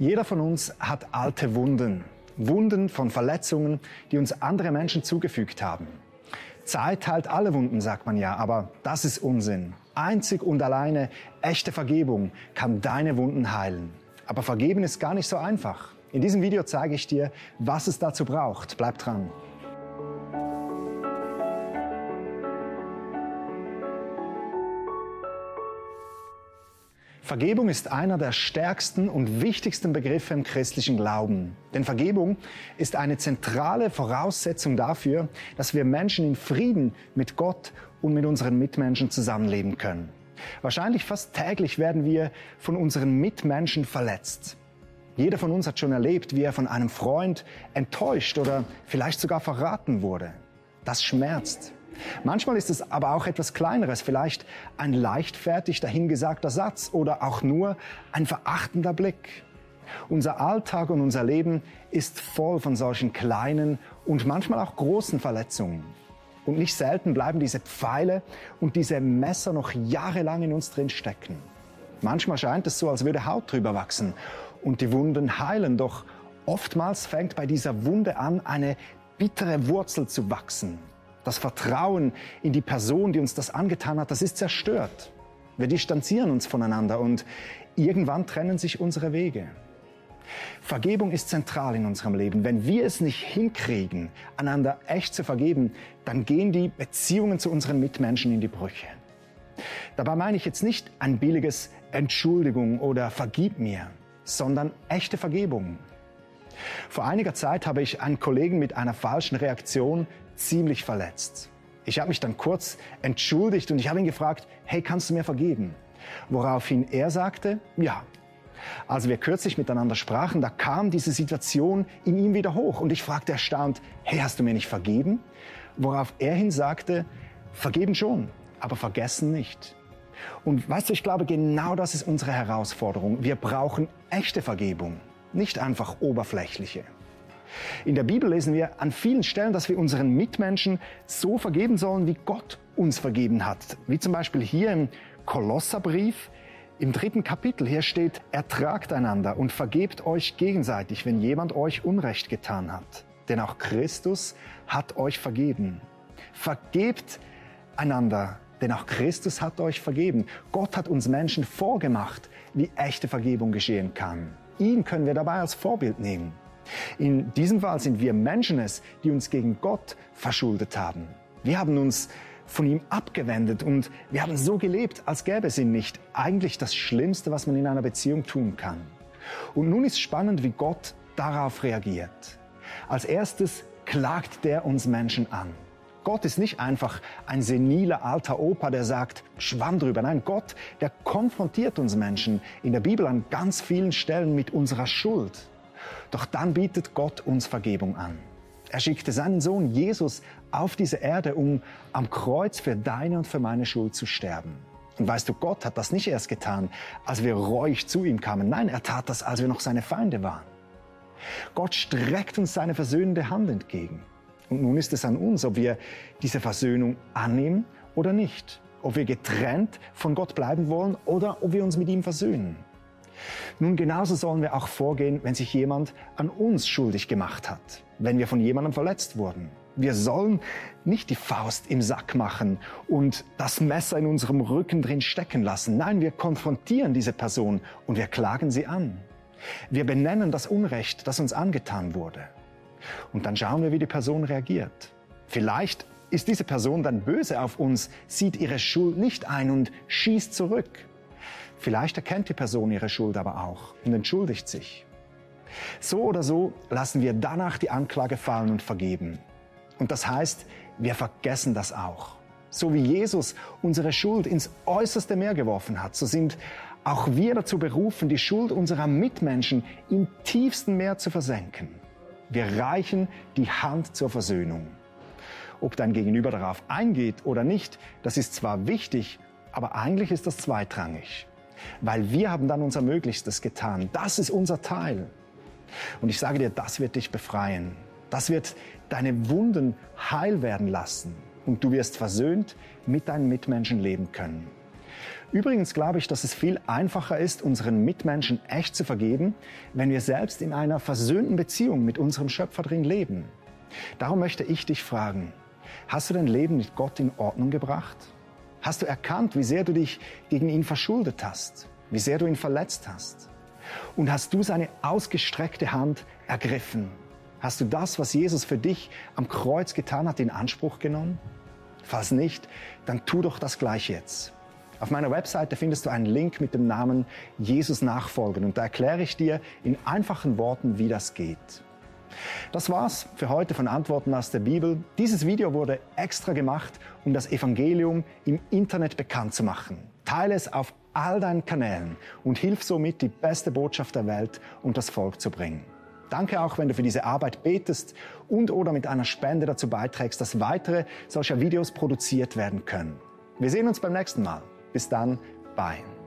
Jeder von uns hat alte Wunden. Wunden von Verletzungen, die uns andere Menschen zugefügt haben. Zeit heilt alle Wunden, sagt man ja, aber das ist Unsinn. Einzig und alleine echte Vergebung kann deine Wunden heilen. Aber vergeben ist gar nicht so einfach. In diesem Video zeige ich dir, was es dazu braucht. Bleib dran. Vergebung ist einer der stärksten und wichtigsten Begriffe im christlichen Glauben. Denn Vergebung ist eine zentrale Voraussetzung dafür, dass wir Menschen in Frieden mit Gott und mit unseren Mitmenschen zusammenleben können. Wahrscheinlich fast täglich werden wir von unseren Mitmenschen verletzt. Jeder von uns hat schon erlebt, wie er von einem Freund enttäuscht oder vielleicht sogar verraten wurde. Das schmerzt. Manchmal ist es aber auch etwas Kleineres, vielleicht ein leichtfertig dahingesagter Satz oder auch nur ein verachtender Blick. Unser Alltag und unser Leben ist voll von solchen kleinen und manchmal auch großen Verletzungen. Und nicht selten bleiben diese Pfeile und diese Messer noch jahrelang in uns drin stecken. Manchmal scheint es so, als würde Haut drüber wachsen und die Wunden heilen, doch oftmals fängt bei dieser Wunde an, eine bittere Wurzel zu wachsen. Das Vertrauen in die Person, die uns das angetan hat, das ist zerstört. Wir distanzieren uns voneinander und irgendwann trennen sich unsere Wege. Vergebung ist zentral in unserem Leben. Wenn wir es nicht hinkriegen, einander echt zu vergeben, dann gehen die Beziehungen zu unseren Mitmenschen in die Brüche. Dabei meine ich jetzt nicht ein billiges Entschuldigung oder Vergib mir, sondern echte Vergebung. Vor einiger Zeit habe ich einen Kollegen mit einer falschen Reaktion ziemlich verletzt. Ich habe mich dann kurz entschuldigt und ich habe ihn gefragt, hey, kannst du mir vergeben? Woraufhin er sagte, ja. Als wir kürzlich miteinander sprachen, da kam diese Situation in ihm wieder hoch und ich fragte erstaunt, hey, hast du mir nicht vergeben? Worauf er hin sagte, vergeben schon, aber vergessen nicht. Und weißt du, ich glaube, genau das ist unsere Herausforderung. Wir brauchen echte Vergebung, nicht einfach oberflächliche. In der Bibel lesen wir an vielen Stellen, dass wir unseren Mitmenschen so vergeben sollen, wie Gott uns vergeben hat. Wie zum Beispiel hier im Kolosserbrief im dritten Kapitel. Hier steht, ertragt einander und vergebt euch gegenseitig, wenn jemand euch Unrecht getan hat. Denn auch Christus hat euch vergeben. Vergebt einander, denn auch Christus hat euch vergeben. Gott hat uns Menschen vorgemacht, wie echte Vergebung geschehen kann. Ihn können wir dabei als Vorbild nehmen. In diesem Fall sind wir Menschen es, die uns gegen Gott verschuldet haben. Wir haben uns von ihm abgewendet und wir haben so gelebt, als gäbe es ihn nicht. Eigentlich das Schlimmste, was man in einer Beziehung tun kann. Und nun ist spannend, wie Gott darauf reagiert. Als erstes klagt der uns Menschen an. Gott ist nicht einfach ein seniler alter Opa, der sagt, schwamm drüber. Nein, Gott, der konfrontiert uns Menschen in der Bibel an ganz vielen Stellen mit unserer Schuld. Doch dann bietet Gott uns Vergebung an. Er schickte seinen Sohn Jesus auf diese Erde, um am Kreuz für deine und für meine Schuld zu sterben. Und weißt du, Gott hat das nicht erst getan, als wir reuig zu ihm kamen. Nein, er tat das, als wir noch seine Feinde waren. Gott streckt uns seine versöhnende Hand entgegen. Und nun ist es an uns, ob wir diese Versöhnung annehmen oder nicht. Ob wir getrennt von Gott bleiben wollen oder ob wir uns mit ihm versöhnen. Nun, genauso sollen wir auch vorgehen, wenn sich jemand an uns schuldig gemacht hat, wenn wir von jemandem verletzt wurden. Wir sollen nicht die Faust im Sack machen und das Messer in unserem Rücken drin stecken lassen. Nein, wir konfrontieren diese Person und wir klagen sie an. Wir benennen das Unrecht, das uns angetan wurde. Und dann schauen wir, wie die Person reagiert. Vielleicht ist diese Person dann böse auf uns, sieht ihre Schuld nicht ein und schießt zurück. Vielleicht erkennt die Person ihre Schuld aber auch und entschuldigt sich. So oder so lassen wir danach die Anklage fallen und vergeben. Und das heißt, wir vergessen das auch. So wie Jesus unsere Schuld ins äußerste Meer geworfen hat, so sind auch wir dazu berufen, die Schuld unserer Mitmenschen im tiefsten Meer zu versenken. Wir reichen die Hand zur Versöhnung. Ob dein Gegenüber darauf eingeht oder nicht, das ist zwar wichtig, aber eigentlich ist das zweitrangig weil wir haben dann unser Möglichstes getan. Das ist unser Teil. Und ich sage dir, das wird dich befreien. Das wird deine Wunden heil werden lassen und du wirst versöhnt mit deinen Mitmenschen leben können. Übrigens glaube ich, dass es viel einfacher ist, unseren Mitmenschen echt zu vergeben, wenn wir selbst in einer versöhnten Beziehung mit unserem Schöpfer drin leben. Darum möchte ich dich fragen, hast du dein Leben mit Gott in Ordnung gebracht? Hast du erkannt, wie sehr du dich gegen ihn verschuldet hast? Wie sehr du ihn verletzt hast? Und hast du seine ausgestreckte Hand ergriffen? Hast du das, was Jesus für dich am Kreuz getan hat, in Anspruch genommen? Falls nicht, dann tu doch das gleich jetzt. Auf meiner Webseite findest du einen Link mit dem Namen Jesus nachfolgen und da erkläre ich dir in einfachen Worten, wie das geht. Das war's für heute von Antworten aus der Bibel. Dieses Video wurde extra gemacht, um das Evangelium im Internet bekannt zu machen. Teile es auf all deinen Kanälen und hilf somit, die beste Botschaft der Welt und das Volk zu bringen. Danke auch, wenn du für diese Arbeit betest und oder mit einer Spende dazu beiträgst, dass weitere solcher Videos produziert werden können. Wir sehen uns beim nächsten Mal. Bis dann, bye.